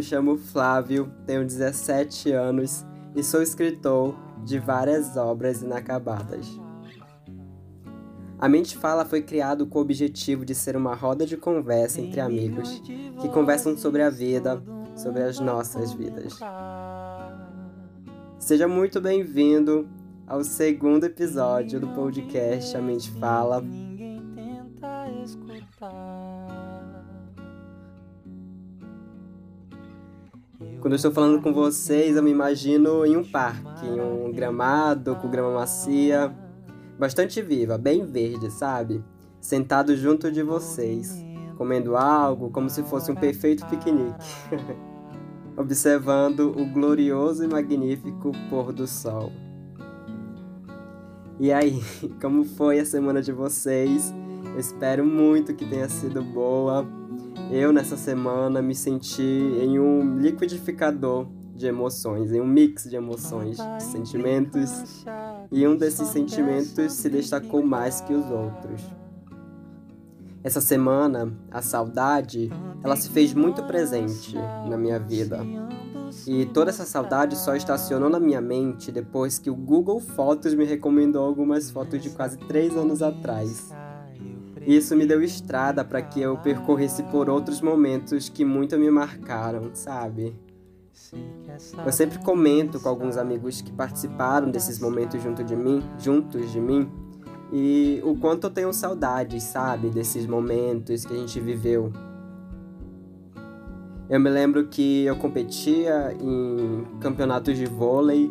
Me chamo Flávio, tenho 17 anos e sou escritor de várias obras inacabadas. A Mente Fala foi criado com o objetivo de ser uma roda de conversa entre amigos que conversam sobre a vida, sobre as nossas vidas. Seja muito bem-vindo ao segundo episódio do podcast A Mente Fala. Quando eu estou falando com vocês, eu me imagino em um parque, em um gramado com grama macia, bastante viva, bem verde, sabe? Sentado junto de vocês, comendo algo como se fosse um perfeito piquenique. Observando o glorioso e magnífico pôr do sol. E aí, como foi a semana de vocês? Eu espero muito que tenha sido boa. Eu, nessa semana, me senti em um liquidificador de emoções, em um mix de emoções, de sentimentos, e um desses sentimentos se destacou mais que os outros. Essa semana, a saudade, ela se fez muito presente na minha vida. E toda essa saudade só estacionou na minha mente depois que o Google Fotos me recomendou algumas fotos de quase três anos atrás. Isso me deu estrada para que eu percorresse por outros momentos que muito me marcaram, sabe? Eu sempre comento com alguns amigos que participaram desses momentos junto de mim, juntos de mim, e o quanto eu tenho saudades, sabe, desses momentos que a gente viveu. Eu me lembro que eu competia em campeonatos de vôlei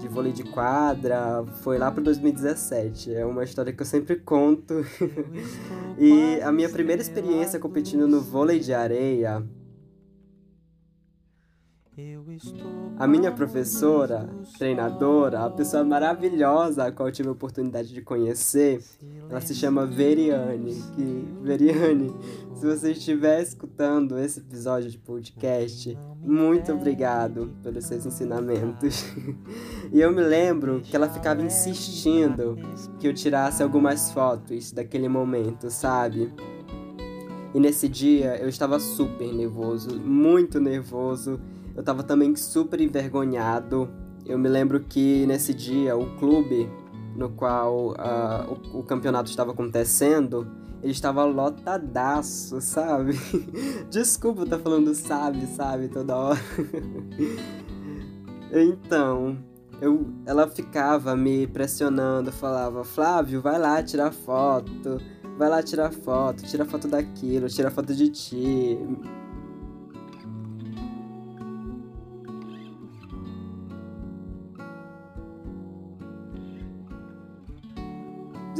de vôlei de quadra, foi lá para 2017. É uma história que eu sempre conto. e a minha primeira experiência competindo no vôlei de areia a minha professora, treinadora, a pessoa maravilhosa a qual eu tive a oportunidade de conhecer, ela se chama Veriane. Que, Veriane, se você estiver escutando esse episódio de podcast, muito obrigado pelos seus ensinamentos. e eu me lembro que ela ficava insistindo que eu tirasse algumas fotos daquele momento, sabe? E nesse dia eu estava super nervoso, muito nervoso eu tava também super envergonhado. Eu me lembro que nesse dia o clube no qual uh, o, o, campeonato estava acontecendo, ele estava lotadaço, sabe? Desculpa estar falando sabe, sabe, toda hora. então, eu, ela ficava me pressionando, falava, Flávio, vai lá tirar foto, vai lá tirar foto, tira foto daquilo, tira foto de ti,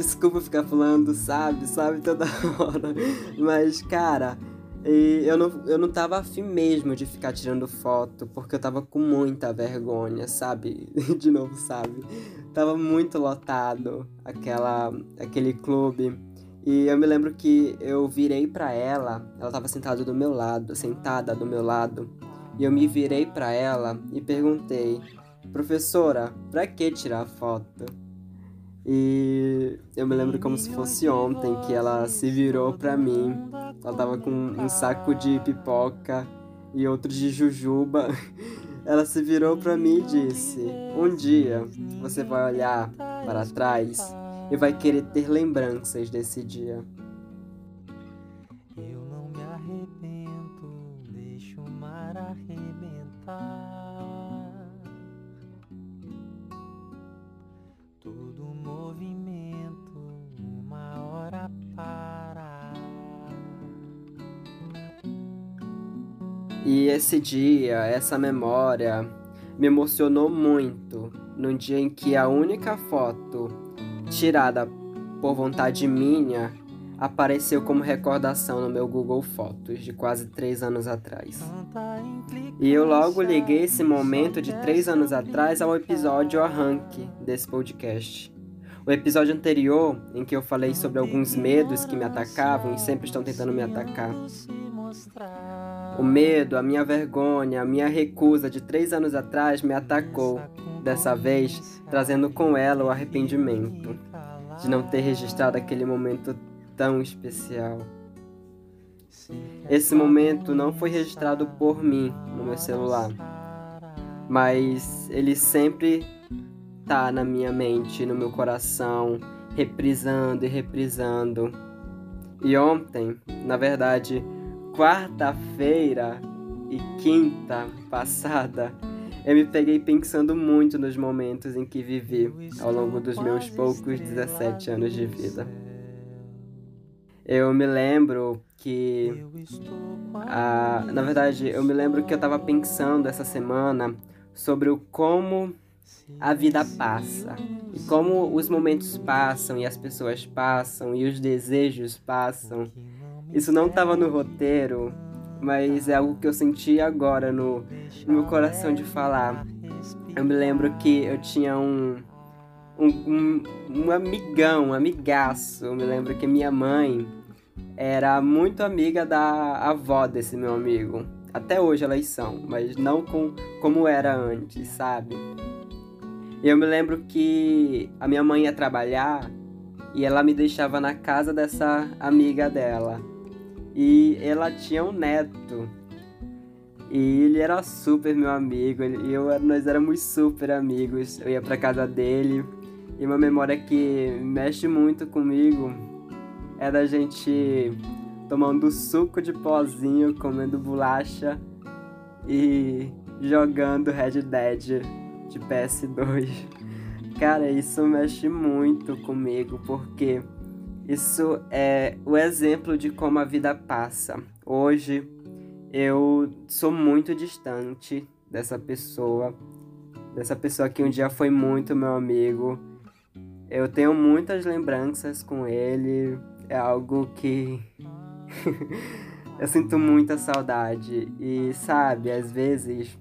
Desculpa ficar falando, sabe, sabe, toda hora. Mas, cara, eu não, eu não tava afim mesmo de ficar tirando foto, porque eu tava com muita vergonha, sabe? De novo, sabe? Tava muito lotado aquela, aquele clube. E eu me lembro que eu virei para ela, ela tava sentada do meu lado, sentada do meu lado, e eu me virei para ela e perguntei: "Professora, para que tirar foto?" E eu me lembro como se fosse ontem que ela se virou pra mim. Ela tava com um saco de pipoca e outro de jujuba. Ela se virou pra mim e disse: Um dia você vai olhar para trás e vai querer ter lembranças desse dia. Eu não me arrependo, deixo o mar arrebentar. E esse dia, essa memória, me emocionou muito no dia em que a única foto tirada por vontade minha apareceu como recordação no meu Google Fotos de quase três anos atrás. E eu logo liguei esse momento de três anos atrás ao episódio arranque desse podcast. O episódio anterior, em que eu falei sobre alguns medos que me atacavam e sempre estão tentando me atacar. O medo, a minha vergonha, a minha recusa de três anos atrás me atacou, dessa vez trazendo com ela o arrependimento de não ter registrado aquele momento tão especial. Esse momento não foi registrado por mim no meu celular, mas ele sempre tá na minha mente, no meu coração, reprisando e reprisando. E ontem, na verdade, quarta-feira e quinta passada, eu me peguei pensando muito nos momentos em que vivi ao longo dos meus poucos 17 anos de vida. Eu me lembro que. Na verdade, eu me lembro que eu estava pensando essa semana sobre o como a vida passa e como os momentos passam e as pessoas passam e os desejos passam. Isso não estava no roteiro, mas é algo que eu senti agora no, no meu coração de falar. Eu me lembro que eu tinha um, um, um, um amigão, um amigaço. Eu me lembro que minha mãe era muito amiga da avó desse meu amigo. Até hoje elas são, mas não com, como era antes, sabe? Eu me lembro que a minha mãe ia trabalhar e ela me deixava na casa dessa amiga dela. E ela tinha um neto. E ele era super meu amigo, e eu, nós éramos super amigos. Eu ia pra casa dele. E uma memória que mexe muito comigo é da gente tomando suco de pozinho, comendo bolacha e jogando Red Dead de PS2. Cara, isso mexe muito comigo porque isso é o exemplo de como a vida passa. Hoje eu sou muito distante dessa pessoa, dessa pessoa que um dia foi muito meu amigo. Eu tenho muitas lembranças com ele, é algo que eu sinto muita saudade. E sabe, às vezes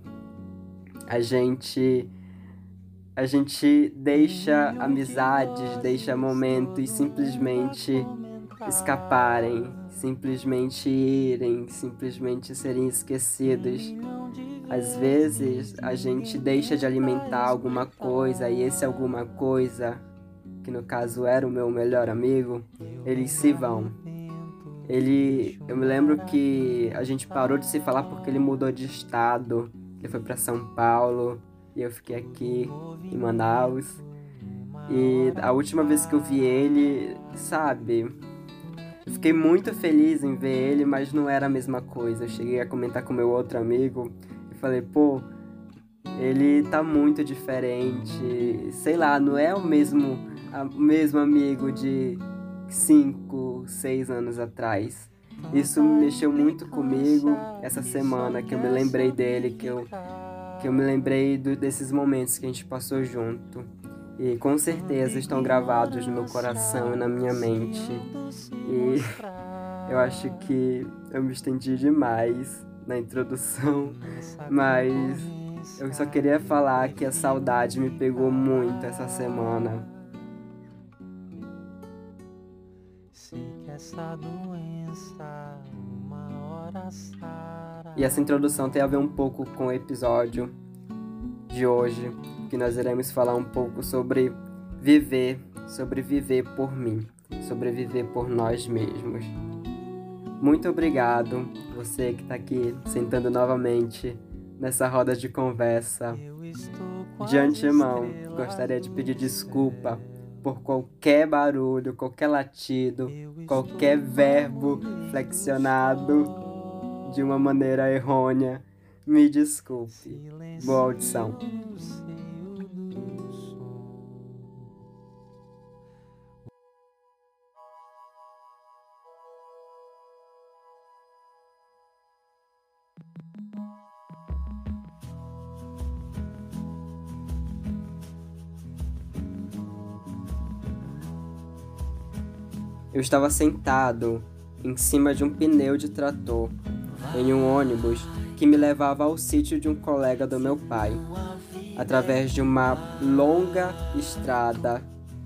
a gente a gente deixa amizades, deixa momentos simplesmente escaparem, simplesmente irem, simplesmente serem esquecidos. Às vezes a gente deixa de alimentar alguma coisa e esse alguma coisa, que no caso era o meu melhor amigo, eles se vão. Ele, eu me lembro que a gente parou de se falar porque ele mudou de estado, ele foi para São Paulo e eu fiquei aqui em Manaus. E a última vez que eu vi ele, sabe, eu fiquei muito feliz em ver ele, mas não era a mesma coisa. Eu cheguei a comentar com meu outro amigo e falei, pô, ele tá muito diferente. Sei lá, não é o mesmo, o mesmo amigo de 5, 6 anos atrás. Isso mexeu muito comigo essa semana que eu me lembrei dele, que eu que eu me lembrei do, desses momentos que a gente passou junto. E com certeza estão gravados no meu coração e na minha mente. E eu acho que eu me estendi demais na introdução, mas eu só queria falar que a saudade me pegou muito essa semana. Sei que essa doença uma hora sai. E essa introdução tem a ver um pouco com o episódio de hoje, que nós iremos falar um pouco sobre viver, sobre viver por mim, sobre viver por nós mesmos. Muito obrigado, você que está aqui sentando novamente nessa roda de conversa. De antemão, gostaria de pedir desculpa por qualquer barulho, qualquer latido, qualquer verbo flexionado de uma maneira errônea, me desculpe. Boa audição. Eu estava sentado em cima de um pneu de trator em um ônibus que me levava ao sítio de um colega do meu pai, através de uma longa estrada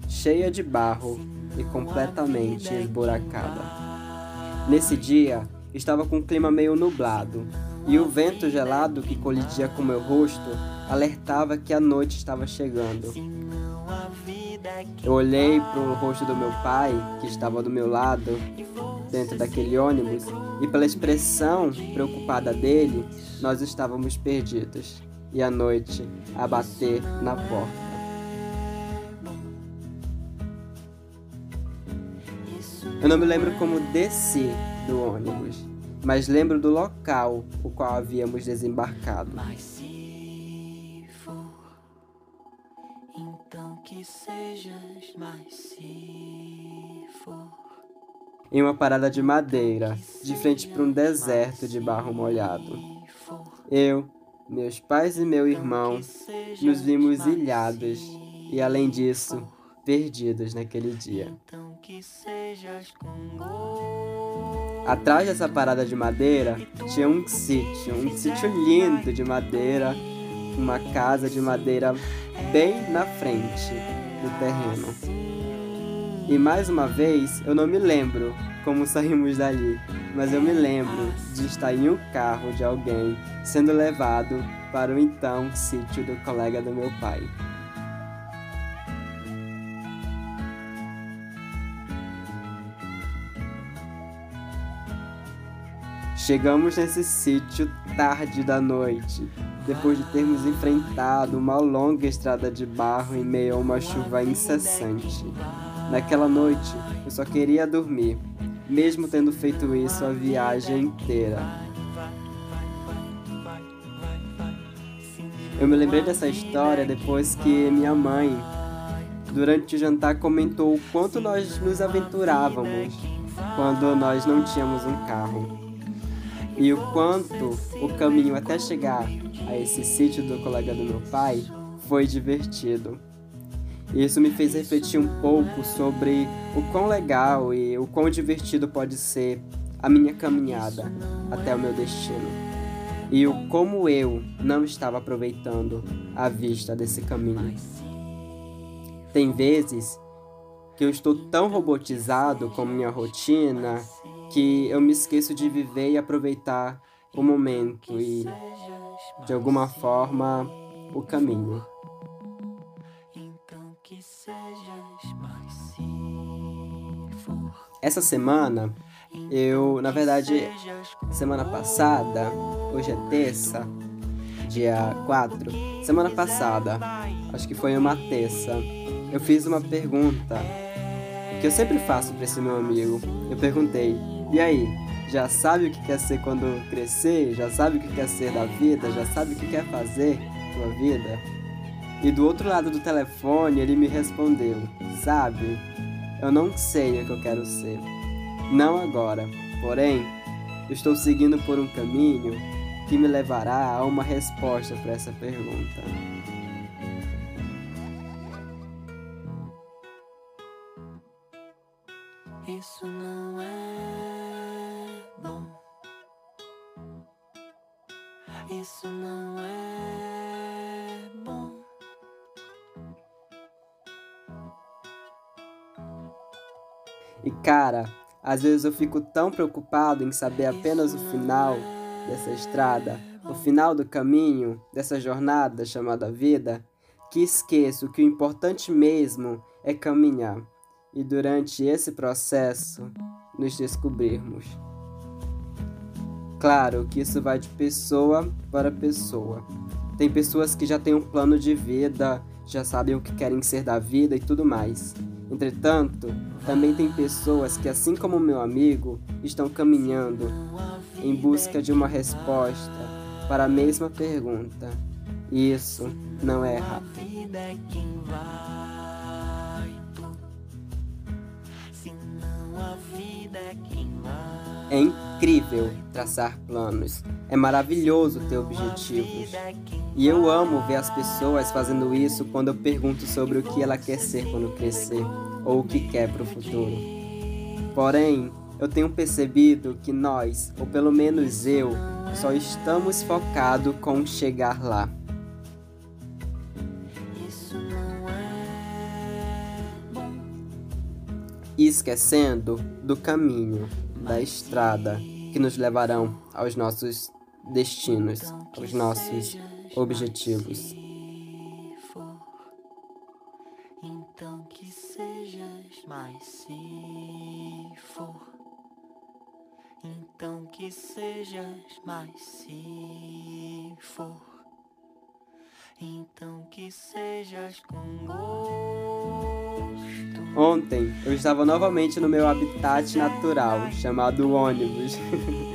cheia de barro e completamente esburacada. Nesse dia, estava com um clima meio nublado e o vento gelado que colidia com meu rosto alertava que a noite estava chegando. Eu olhei para o rosto do meu pai, que estava do meu lado, dentro daquele ônibus e pela expressão preocupada dele, nós estávamos perdidos e a noite a bater na porta. Eu não me lembro como desci do ônibus, mas lembro do local o qual havíamos desembarcado. Mas se for, então que sejas mais se for. Em uma parada de madeira, de frente para um deserto de barro molhado. Eu, meus pais e meu irmão nos vimos ilhados e, além disso, perdidos naquele dia. Atrás dessa parada de madeira tinha um sítio, um sítio lindo de madeira, uma casa de madeira bem na frente do terreno. E mais uma vez, eu não me lembro como saímos dali, mas eu me lembro de estar em um carro de alguém sendo levado para o então sítio do colega do meu pai. Chegamos nesse sítio tarde da noite, depois de termos enfrentado uma longa estrada de barro em meio a uma chuva incessante. Naquela noite, eu só queria dormir, mesmo tendo feito isso a viagem inteira. Eu me lembrei dessa história depois que minha mãe, durante o jantar, comentou o quanto nós nos aventurávamos quando nós não tínhamos um carro e o quanto o caminho até chegar a esse sítio do colega do meu pai foi divertido. Isso me fez refletir um pouco sobre o quão legal e o quão divertido pode ser a minha caminhada até o meu destino. E o como eu não estava aproveitando a vista desse caminho. Tem vezes que eu estou tão robotizado com minha rotina que eu me esqueço de viver e aproveitar o momento e, de alguma forma, o caminho. Essa semana, eu, na verdade, semana passada, hoje é terça, dia 4, semana passada, acho que foi uma terça, eu fiz uma pergunta que eu sempre faço para esse meu amigo. Eu perguntei: e aí, já sabe o que quer ser quando crescer? Já sabe o que quer ser da vida? Já sabe o que quer fazer sua vida? E do outro lado do telefone ele me respondeu: Sabe, eu não sei o que eu quero ser. Não agora, porém, estou seguindo por um caminho que me levará a uma resposta para essa pergunta. Isso não é bom. Isso não é E cara, às vezes eu fico tão preocupado em saber apenas o final dessa estrada, o final do caminho, dessa jornada chamada vida, que esqueço que o importante mesmo é caminhar e durante esse processo nos descobrirmos. Claro que isso vai de pessoa para pessoa. Tem pessoas que já têm um plano de vida, já sabem o que querem ser da vida e tudo mais. Entretanto, também tem pessoas que, assim como meu amigo, estão caminhando em busca de uma resposta para a mesma pergunta. E isso não é errado. É incrível traçar planos. É maravilhoso ter objetivos. E eu amo ver as pessoas fazendo isso quando eu pergunto sobre o que ela quer ser quando crescer ou o que quer para o futuro. Porém, eu tenho percebido que nós, ou pelo menos eu, só estamos focados com chegar lá. E esquecendo do caminho da estrada que nos levarão aos nossos destinos, aos nossos objetivos. Então que sejas mais se for. Então que sejas mais se for. Então que sejas com gosto. Ontem eu estava novamente no meu habitat natural, chamado ônibus.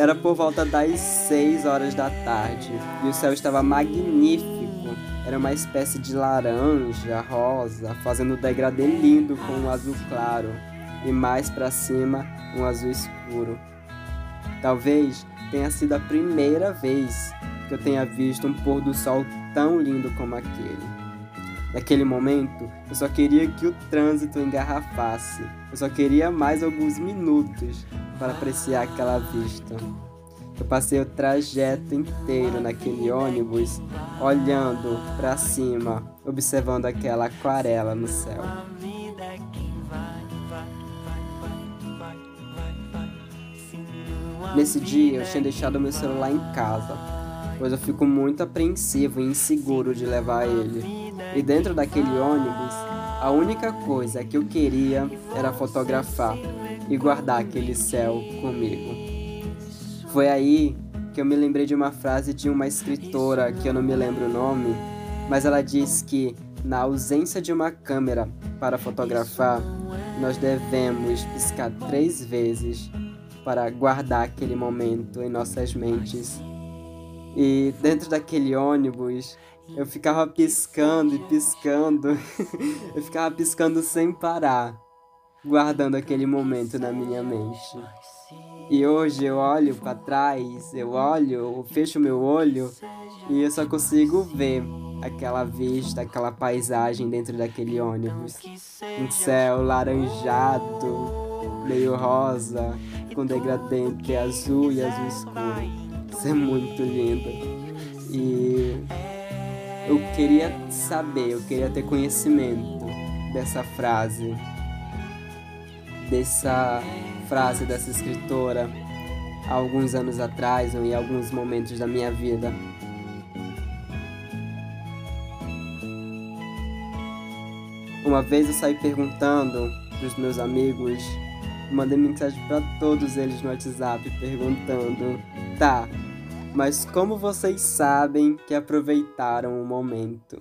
Era por volta das 6 horas da tarde e o céu estava magnífico. Era uma espécie de laranja, rosa, fazendo um degradê lindo com um azul claro e mais para cima um azul escuro. Talvez tenha sido a primeira vez que eu tenha visto um pôr do sol tão lindo como aquele. Naquele momento, eu só queria que o trânsito engarrafasse. Eu só queria mais alguns minutos para apreciar aquela vista. Eu passei o trajeto inteiro naquele ônibus, olhando para cima, observando aquela aquarela no céu. Nesse dia, eu tinha deixado meu celular em casa, pois eu fico muito apreensivo e inseguro de levar ele. E dentro daquele ônibus, a única coisa que eu queria era fotografar e guardar aquele céu comigo. Foi aí que eu me lembrei de uma frase de uma escritora que eu não me lembro o nome, mas ela diz que na ausência de uma câmera para fotografar, nós devemos piscar três vezes para guardar aquele momento em nossas mentes. E dentro daquele ônibus, eu ficava piscando e piscando, eu ficava piscando sem parar, guardando aquele momento na minha mente. E hoje eu olho para trás, eu olho, eu fecho meu olho e eu só consigo ver aquela vista, aquela paisagem dentro daquele ônibus. Um céu laranjado, meio rosa, com degradê entre azul e azul escuro. Isso é muito lindo. E eu queria saber, eu queria ter conhecimento dessa frase, dessa frase dessa escritora há alguns anos atrás ou em alguns momentos da minha vida. Uma vez eu saí perguntando para os meus amigos mandei mensagem para todos eles no WhatsApp perguntando: tá, mas como vocês sabem que aproveitaram o momento?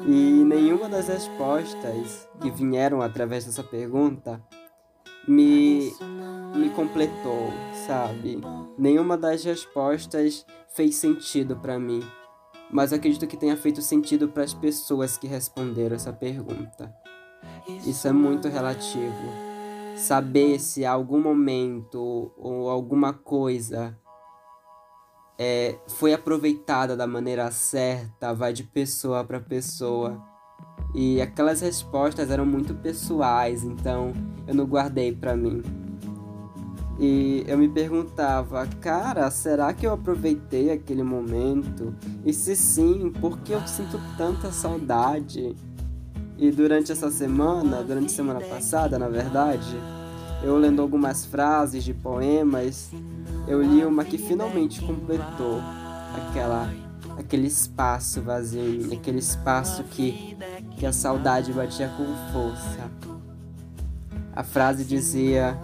E nenhuma das respostas que vieram através dessa pergunta me, me completou, sabe? Nenhuma das respostas fez sentido para mim, mas acredito que tenha feito sentido para as pessoas que responderam essa pergunta. Isso é muito relativo saber se algum momento ou alguma coisa é, foi aproveitada da maneira certa, vai de pessoa para pessoa. E aquelas respostas eram muito pessoais, então eu não guardei para mim. E eu me perguntava, cara, será que eu aproveitei aquele momento? E se sim, por que eu sinto tanta saudade? E durante essa semana, durante a semana passada, na verdade, eu lendo algumas frases de poemas, eu li uma que finalmente completou aquela aquele espaço vazio, aquele espaço que que a saudade batia com força. A frase dizia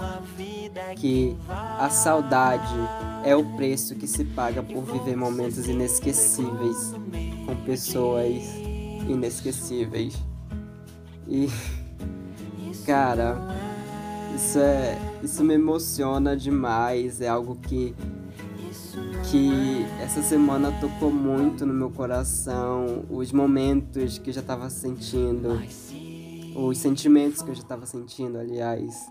que a saudade é o preço que se paga por viver momentos inesquecíveis com pessoas inesquecíveis. E, cara, isso é. Isso me emociona demais. É algo que. Que essa semana tocou muito no meu coração. Os momentos que eu já estava sentindo. Os sentimentos que eu já estava sentindo, aliás.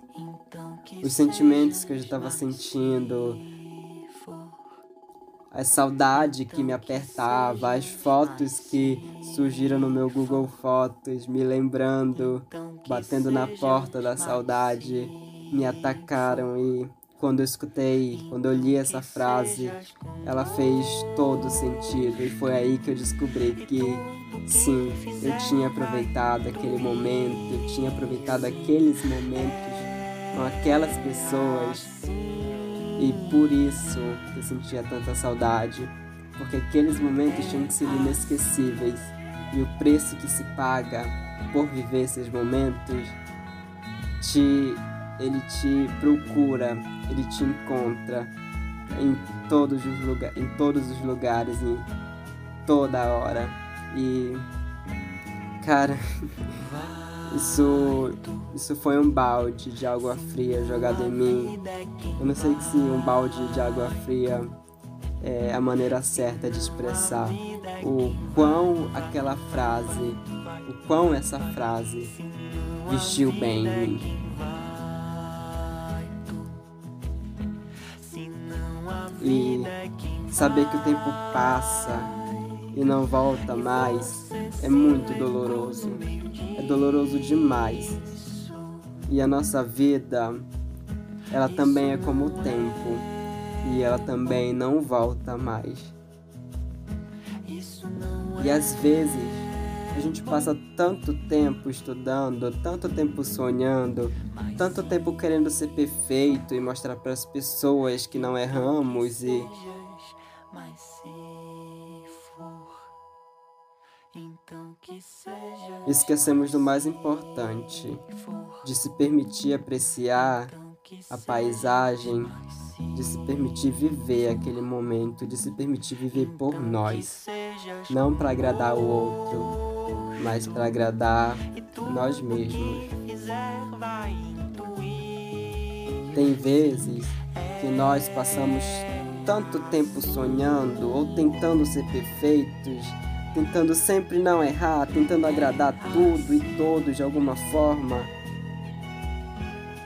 Os sentimentos que eu já estava sentindo a saudade que me apertava, as fotos que surgiram no meu Google Fotos, me lembrando, batendo na porta da saudade, me atacaram e quando eu escutei, quando eu li essa frase, ela fez todo sentido. E foi aí que eu descobri que sim, eu tinha aproveitado aquele momento, eu tinha aproveitado aqueles momentos com aquelas pessoas. E por isso eu sentia tanta saudade, porque aqueles momentos tinham sido inesquecíveis. E o preço que se paga por viver esses momentos te ele te procura ele te encontra em todos os, lugar, em todos os lugares, em toda hora. E cara, isso isso foi um balde de água fria jogado em mim. Eu não sei se um balde de água fria é a maneira certa de expressar o quão aquela frase, o quão essa frase vestiu bem em mim. E saber que o tempo passa e não volta mais é muito doloroso. É doloroso demais. E a nossa vida, ela também é como o tempo e ela também não volta mais. E às vezes a gente passa tanto tempo estudando, tanto tempo sonhando, tanto tempo querendo ser perfeito e mostrar para as pessoas que não erramos e esquecemos do mais importante, de se permitir apreciar a paisagem, de se permitir viver aquele momento, de se permitir viver por nós, não para agradar o outro, mas para agradar nós mesmos. Tem vezes que nós passamos tanto tempo sonhando ou tentando ser perfeitos, tentando sempre não errar, tentando agradar tudo e todos de alguma forma.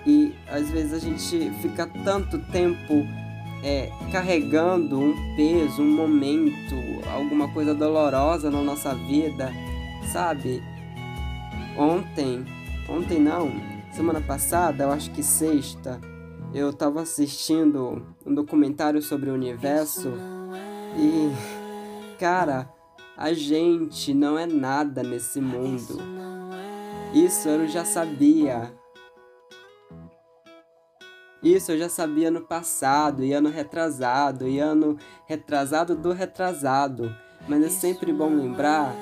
E às vezes a gente fica tanto tempo é, carregando um peso, um momento, alguma coisa dolorosa na nossa vida, sabe? Ontem, ontem não, semana passada, eu acho que sexta, eu tava assistindo um documentário sobre o universo e, cara, a gente não é nada nesse mundo. Isso eu já sabia isso eu já sabia no passado, e ano retrasado, e ano retrasado do retrasado. Mas é sempre bom lembrar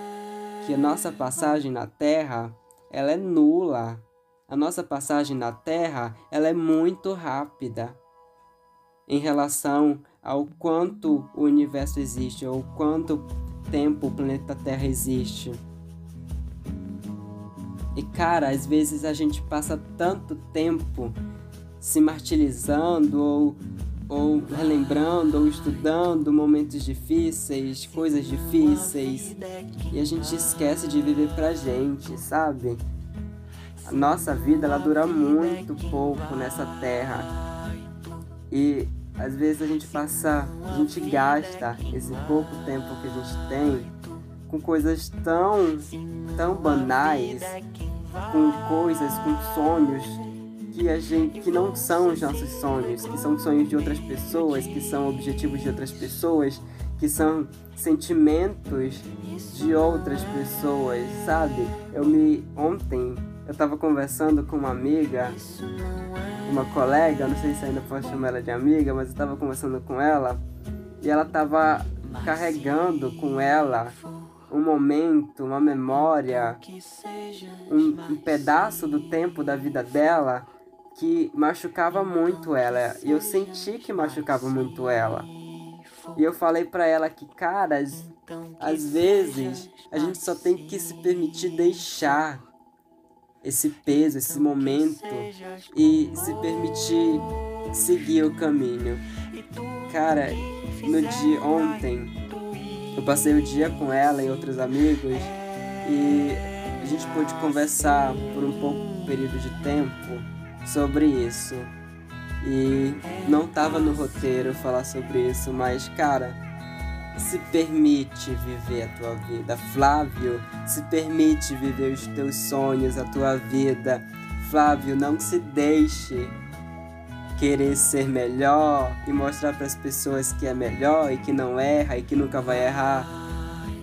que a nossa passagem na Terra, ela é nula. A nossa passagem na Terra, ela é muito rápida em relação ao quanto o universo existe, ou quanto tempo o planeta Terra existe. E cara, às vezes a gente passa tanto tempo se martirizando ou, ou relembrando ou estudando momentos difíceis, coisas difíceis, e a gente esquece de viver pra gente, sabe? A nossa vida ela dura muito pouco nessa terra. E às vezes a gente passa, a gente gasta esse pouco tempo que a gente tem com coisas tão, tão banais, com coisas, com sonhos que a gente que não são os nossos sonhos, que são sonhos de outras pessoas, que são objetivos de outras pessoas, que são sentimentos de outras pessoas, sabe? Eu me ontem eu tava conversando com uma amiga, uma colega, não sei se ainda posso chamar ela de amiga, mas eu tava conversando com ela e ela tava carregando com ela um momento, uma memória, um, um pedaço do tempo da vida dela que machucava muito ela. E eu senti que machucava muito ela. E eu falei para ela que, cara, às, vezes a gente só tem que se permitir deixar esse peso, esse momento e se permitir seguir o caminho. Cara, no dia ontem eu passei o dia com ela e outros amigos e a gente pôde conversar por um pouco período de tempo sobre isso. E não tava no roteiro falar sobre isso, mas cara, se permite viver a tua vida. Flávio, se permite viver os teus sonhos, a tua vida. Flávio, não se deixe querer ser melhor e mostrar para as pessoas que é melhor e que não erra e que nunca vai errar.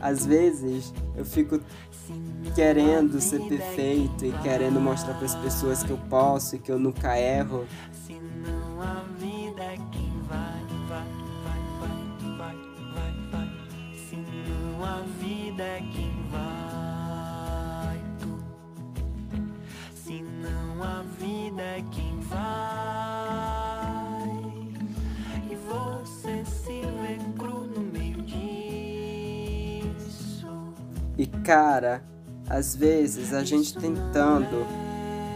Às vezes eu fico querendo ser perfeito e querendo mostrar para as pessoas que eu posso e que eu nunca erro. E cara, às vezes a gente tentando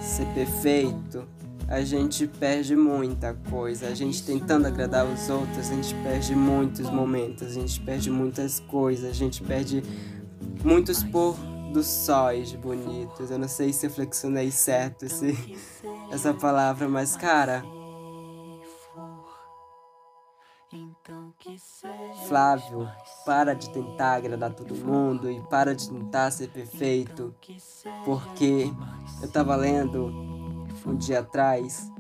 ser perfeito, a gente perde muita coisa. A gente tentando agradar os outros, a gente perde muitos momentos, a gente perde muitas coisas, a gente perde muitos pôr dos sóis bonitos. Eu não sei se eu flexionei certo esse, essa palavra, mas cara. Flávio, para de tentar agradar todo mundo e para de tentar ser perfeito, porque eu tava lendo um dia atrás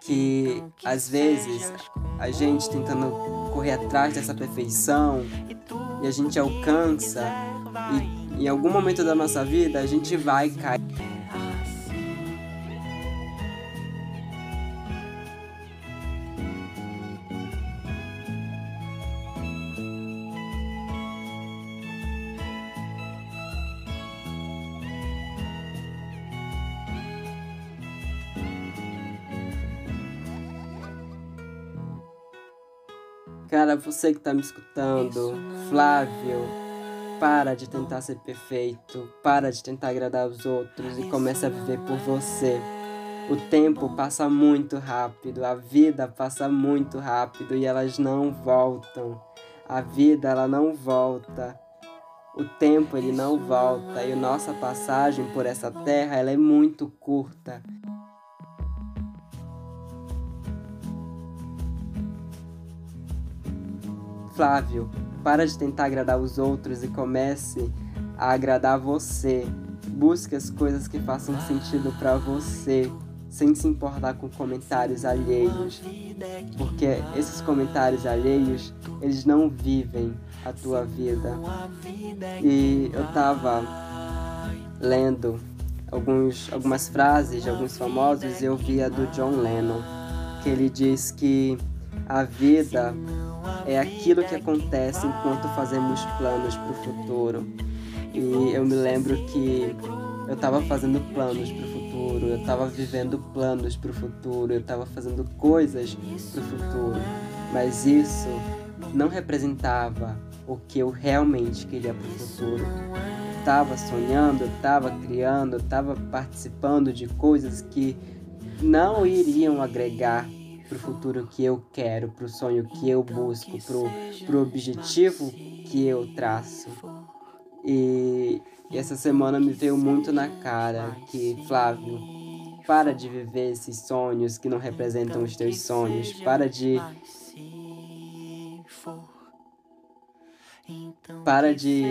que às vezes a gente tentando correr atrás dessa perfeição e a gente alcança e em algum momento da nossa vida a gente vai cair Cara, você que tá me escutando, Flávio, para de tentar ser perfeito, para de tentar agradar os outros e comece a viver por você. O tempo passa muito rápido, a vida passa muito rápido e elas não voltam. A vida ela não volta. O tempo ele não volta e a nossa passagem por essa terra ela é muito curta. Flávio, para de tentar agradar os outros e comece a agradar você. Busque as coisas que façam sentido para você, sem se importar com comentários alheios, porque esses comentários alheios, eles não vivem a tua vida. E eu tava lendo alguns, algumas frases de alguns famosos e eu vi a do John Lennon, que ele diz que a vida é aquilo que acontece enquanto fazemos planos para o futuro. E eu me lembro que eu estava fazendo planos para o futuro, eu estava vivendo planos para o futuro, eu estava fazendo coisas para o futuro, mas isso não representava o que eu realmente queria para o futuro. Estava sonhando, estava criando, estava participando de coisas que não iriam agregar pro futuro que eu quero, pro sonho que eu busco, pro, pro objetivo que eu traço. E essa semana me veio muito na cara que, Flávio, para de viver esses sonhos que não representam os teus sonhos. Para de. Para de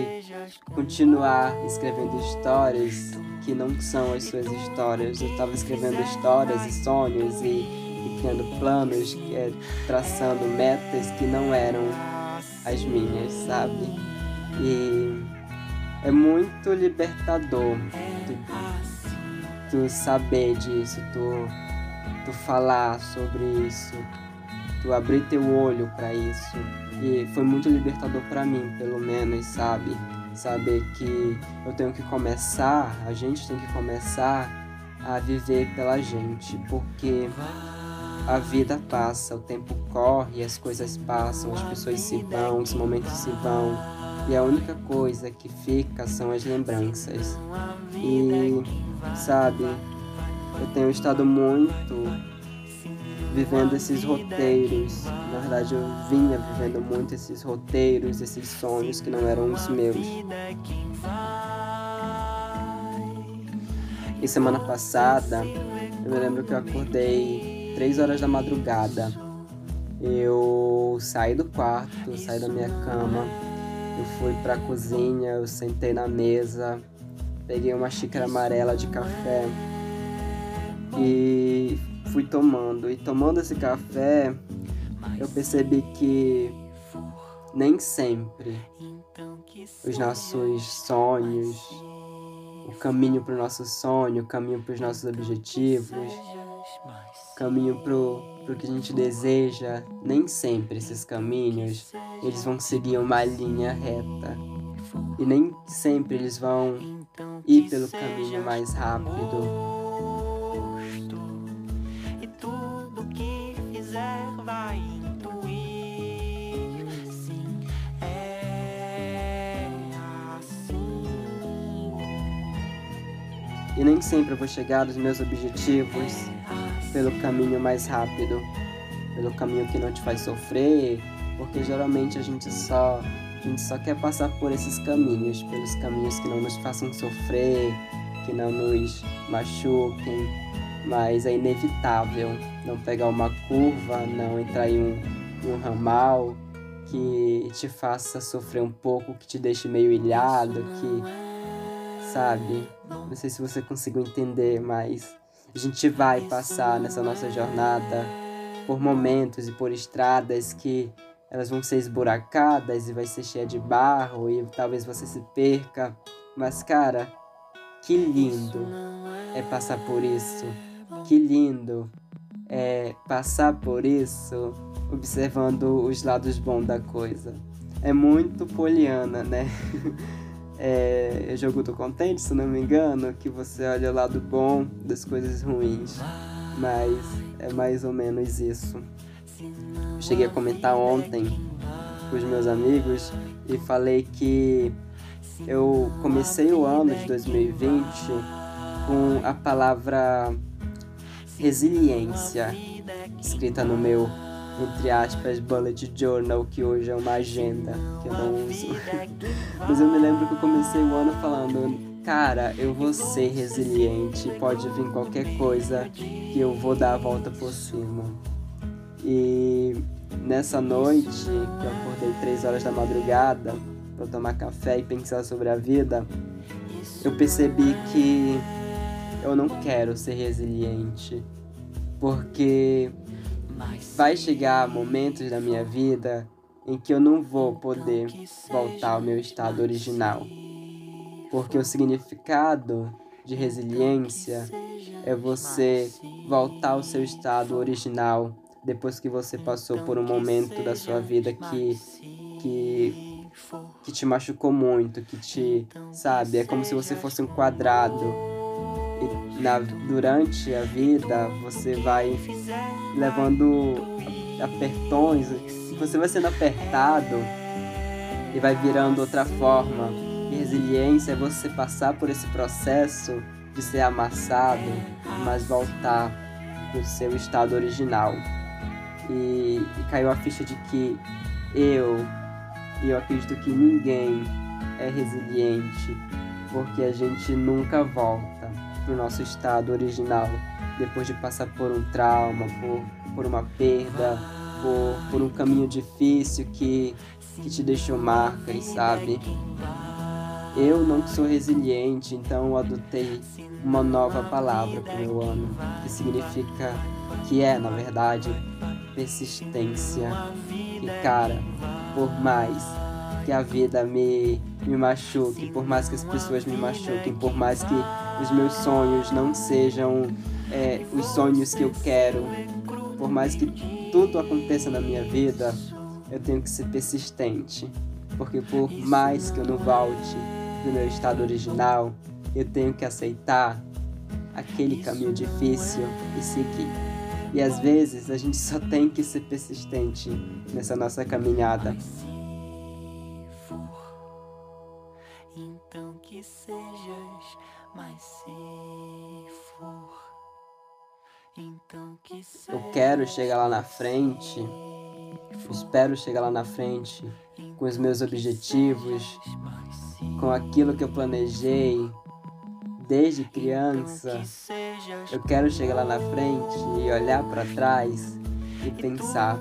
continuar escrevendo histórias que não são as suas histórias. Eu estava escrevendo histórias e sonhos e criando planos, é, traçando metas que não eram as minhas, sabe? E é muito libertador tu, tu saber disso, tu, tu falar sobre isso, tu abrir teu olho para isso. E foi muito libertador para mim, pelo menos, sabe? Saber que eu tenho que começar, a gente tem que começar a viver pela gente, porque a vida passa, o tempo corre, as coisas passam, as pessoas se vão, os momentos se vão. E a única coisa que fica são as lembranças. E, sabe, eu tenho estado muito vivendo esses roteiros. Na verdade, eu vinha vivendo muito esses roteiros, esses sonhos que não eram os meus. E semana passada, eu me lembro que eu acordei três horas da madrugada. Eu saí do quarto, saí da minha cama, eu fui pra cozinha, eu sentei na mesa, peguei uma xícara amarela de café e fui tomando. E tomando esse café, eu percebi que nem sempre os nossos sonhos, o caminho para o nosso sonho, o caminho para os nossos objetivos, caminho pro, pro que a gente deseja, nem sempre esses caminhos eles vão seguir uma linha reta. E nem sempre eles vão ir pelo caminho mais rápido. E nem sempre eu vou chegar aos meus objetivos pelo caminho mais rápido, pelo caminho que não te faz sofrer, porque geralmente a gente só a gente só quer passar por esses caminhos, pelos caminhos que não nos façam sofrer, que não nos machuquem, mas é inevitável não pegar uma curva, não entrar em um, em um ramal que te faça sofrer um pouco, que te deixe meio ilhado, que, sabe? Não sei se você conseguiu entender, mas a gente vai passar nessa nossa jornada por momentos e por estradas que elas vão ser esburacadas e vai ser cheia de barro e talvez você se perca. Mas, cara, que lindo é passar por isso. Que lindo é passar por isso observando os lados bons da coisa. É muito poliana, né? É, é jogo do contente, se não me engano, que você olha o lado bom das coisas ruins. Mas é mais ou menos isso. Cheguei a comentar ontem com os meus amigos e falei que eu comecei o ano de 2020 com a palavra resiliência escrita no meu entre aspas bullet journal que hoje é uma agenda que eu não uso. mas eu me lembro que eu comecei o ano falando cara eu vou ser resiliente pode vir qualquer coisa que eu vou dar a volta por cima. E nessa noite, que eu acordei três horas da madrugada para tomar café e pensar sobre a vida, eu percebi que eu não quero ser resiliente, porque vai chegar momentos da minha vida em que eu não vou poder voltar ao meu estado original. Porque o significado de resiliência é você voltar ao seu estado original depois que você passou por um momento da sua vida que que que te machucou muito, que te, sabe, é como se você fosse um quadrado. Na, durante a vida você vai levando apertões, você vai sendo apertado e vai virando outra forma. E resiliência é você passar por esse processo de ser amassado, mas voltar para o seu estado original e, e caiu a ficha de que eu, e eu acredito que ninguém é resiliente, porque a gente nunca volta para o nosso estado original depois de passar por um trauma, por, por uma perda, por, por um caminho difícil que, que te deixou marcas, sabe? Eu não sou resiliente, então adotei uma nova palavra para o meu ano, que significa, que é, na verdade, persistência. E cara, por mais que a vida me, me machuque, por mais que as pessoas me machuquem, por mais que os meus sonhos não sejam é, os sonhos que eu quero, por mais que tudo aconteça na minha vida, eu tenho que ser persistente. Porque por mais que eu não volte no meu estado original, eu tenho que aceitar aquele caminho difícil e seguir. E às vezes a gente só tem que ser persistente nessa nossa caminhada. Que sejas, mas se for. Então que Eu quero chegar lá na frente. Espero chegar lá na frente com os meus objetivos, com aquilo que eu planejei, desde criança, eu quero chegar lá na frente e olhar para trás e pensar: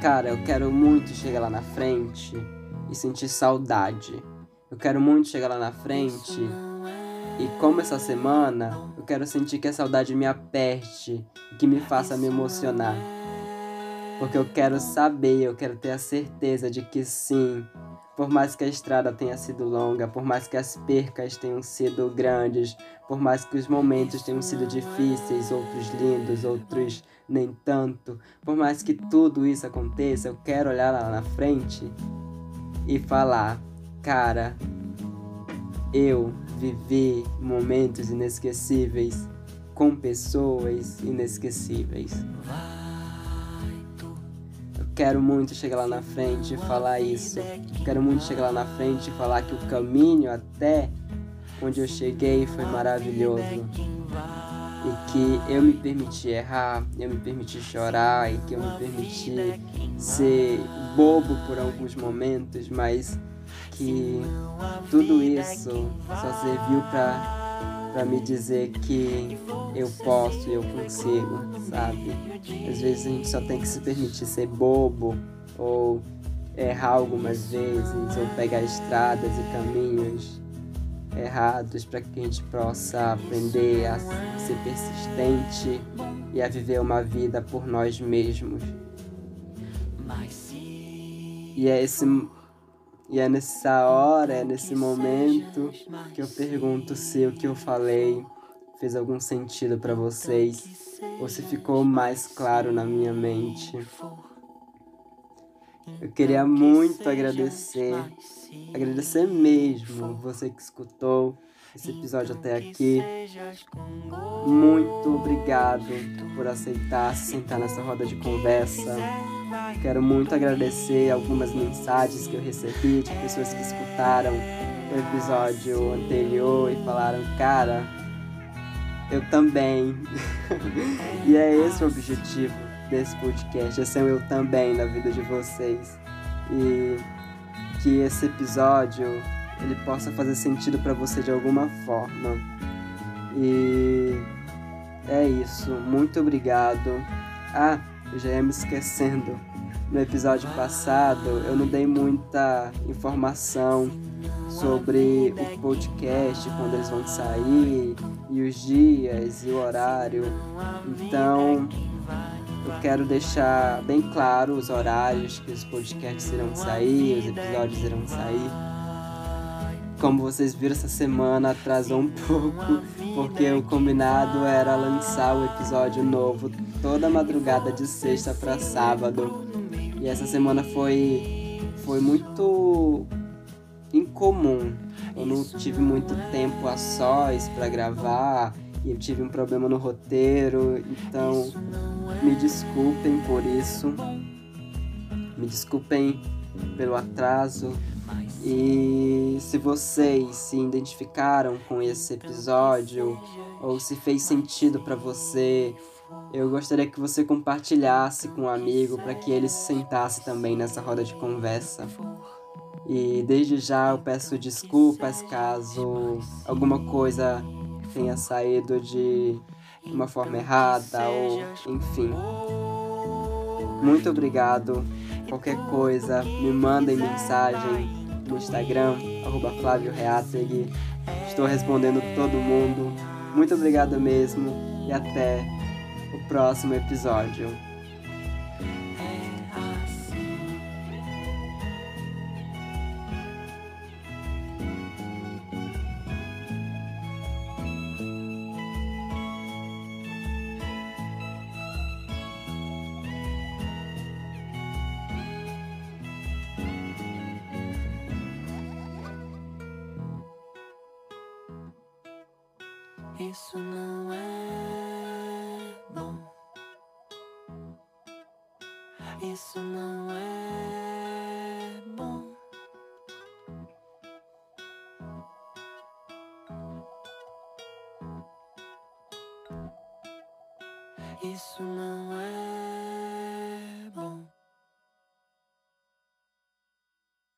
Cara, eu quero muito chegar lá na frente e sentir saudade. Eu quero muito chegar lá na frente e, como essa semana, eu quero sentir que a saudade me aperte e que me faça me emocionar. Porque eu quero saber, eu quero ter a certeza de que sim, Por mais que a estrada tenha sido longa, por mais que as percas tenham sido grandes, por mais que os momentos tenham sido difíceis, outros lindos, outros nem tanto, por mais que tudo isso aconteça, eu quero olhar lá na frente e falar, cara, eu vivi momentos inesquecíveis com pessoas inesquecíveis. Eu quero muito chegar lá na frente e falar isso. Eu quero muito chegar lá na frente e falar que o caminho até onde eu cheguei foi maravilhoso. E que eu me permiti errar, eu me permiti chorar e que eu me permiti ser bobo por alguns momentos, mas que tudo isso só serviu para para me dizer que eu posso e eu consigo, sabe? Às vezes a gente só tem que se permitir ser bobo ou errar algumas vezes ou pegar estradas e caminhos errados para que a gente possa aprender a ser persistente e a viver uma vida por nós mesmos. E é esse e é nessa hora, é nesse momento que eu pergunto se o que eu falei fez algum sentido para vocês ou se ficou mais claro na minha mente. Eu queria muito agradecer, agradecer mesmo você que escutou esse episódio até aqui. Muito obrigado por aceitar se sentar nessa roda de conversa. Quero muito agradecer algumas mensagens que eu recebi de pessoas que escutaram o episódio anterior e falaram, cara, eu também. e é esse o objetivo desse podcast, é ser eu também na vida de vocês. E que esse episódio ele possa fazer sentido para você de alguma forma. E é isso. Muito obrigado. Ah, eu já ia me esquecendo. No episódio passado eu não dei muita informação sobre o podcast, quando eles vão sair, e os dias e o horário. Então quero deixar bem claro os horários que os podcasts irão sair, os episódios irão sair. Como vocês viram essa semana atrasou um pouco, porque o combinado era lançar o episódio novo toda madrugada de sexta para sábado. E essa semana foi foi muito incomum. Eu não tive muito tempo a sós para gravar e eu tive um problema no roteiro, então me desculpem por isso. Me desculpem pelo atraso. E se vocês se identificaram com esse episódio ou se fez sentido para você, eu gostaria que você compartilhasse com um amigo para que ele se sentasse também nessa roda de conversa. E desde já eu peço desculpas caso alguma coisa tenha saído de uma forma errada ou enfim. Muito obrigado. Qualquer coisa, me mandem mensagem no Instagram, arroba Flávio. Estou respondendo todo mundo. Muito obrigado mesmo e até o próximo episódio.